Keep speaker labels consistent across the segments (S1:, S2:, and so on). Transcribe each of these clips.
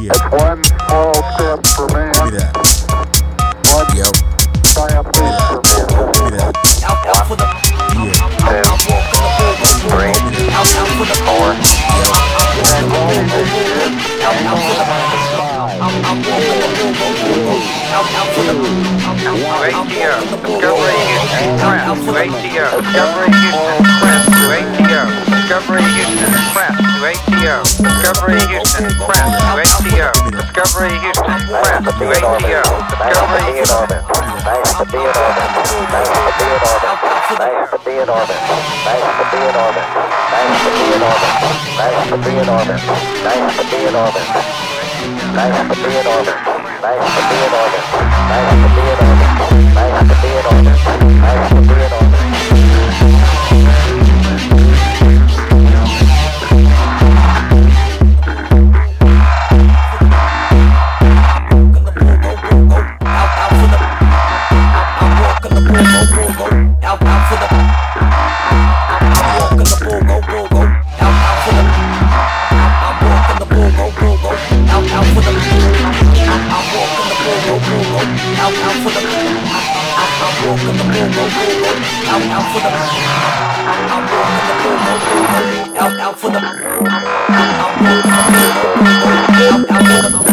S1: Yeah.
S2: It's one small step for man,
S1: Give me that.
S2: one
S1: Yo.
S2: giant leap for mankind.
S1: Give me that.
S3: Out, out for the,
S1: Yeah.
S3: I'm walking the bull,
S1: Give me that.
S3: out, out for the,
S1: Yo.
S3: out, out for the, I'm, I'm walking the bull, out, out for the, I'm, I'm, I'm
S4: ATO,
S3: walking the bull,
S4: Discovery Houston,
S3: out, out
S4: press
S3: for
S4: to
S3: the,
S4: ATO, Discovery Houston, press to ATO, Discovery Houston, press to ATO, Discovery Houston, press to ATO, Discovery Houston, press to ATO, Discovery Houston.
S3: Out out for the I'm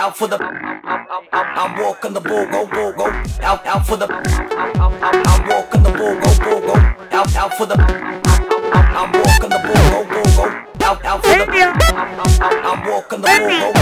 S3: Out, for the. I'm, walking the bull, go, bull, go. Out, out for the. I'm walking the bull, go, bull, go. Out, out for the. I'm walking the bull, go, bull, go. Out, out for the. I'm walking the bull, go,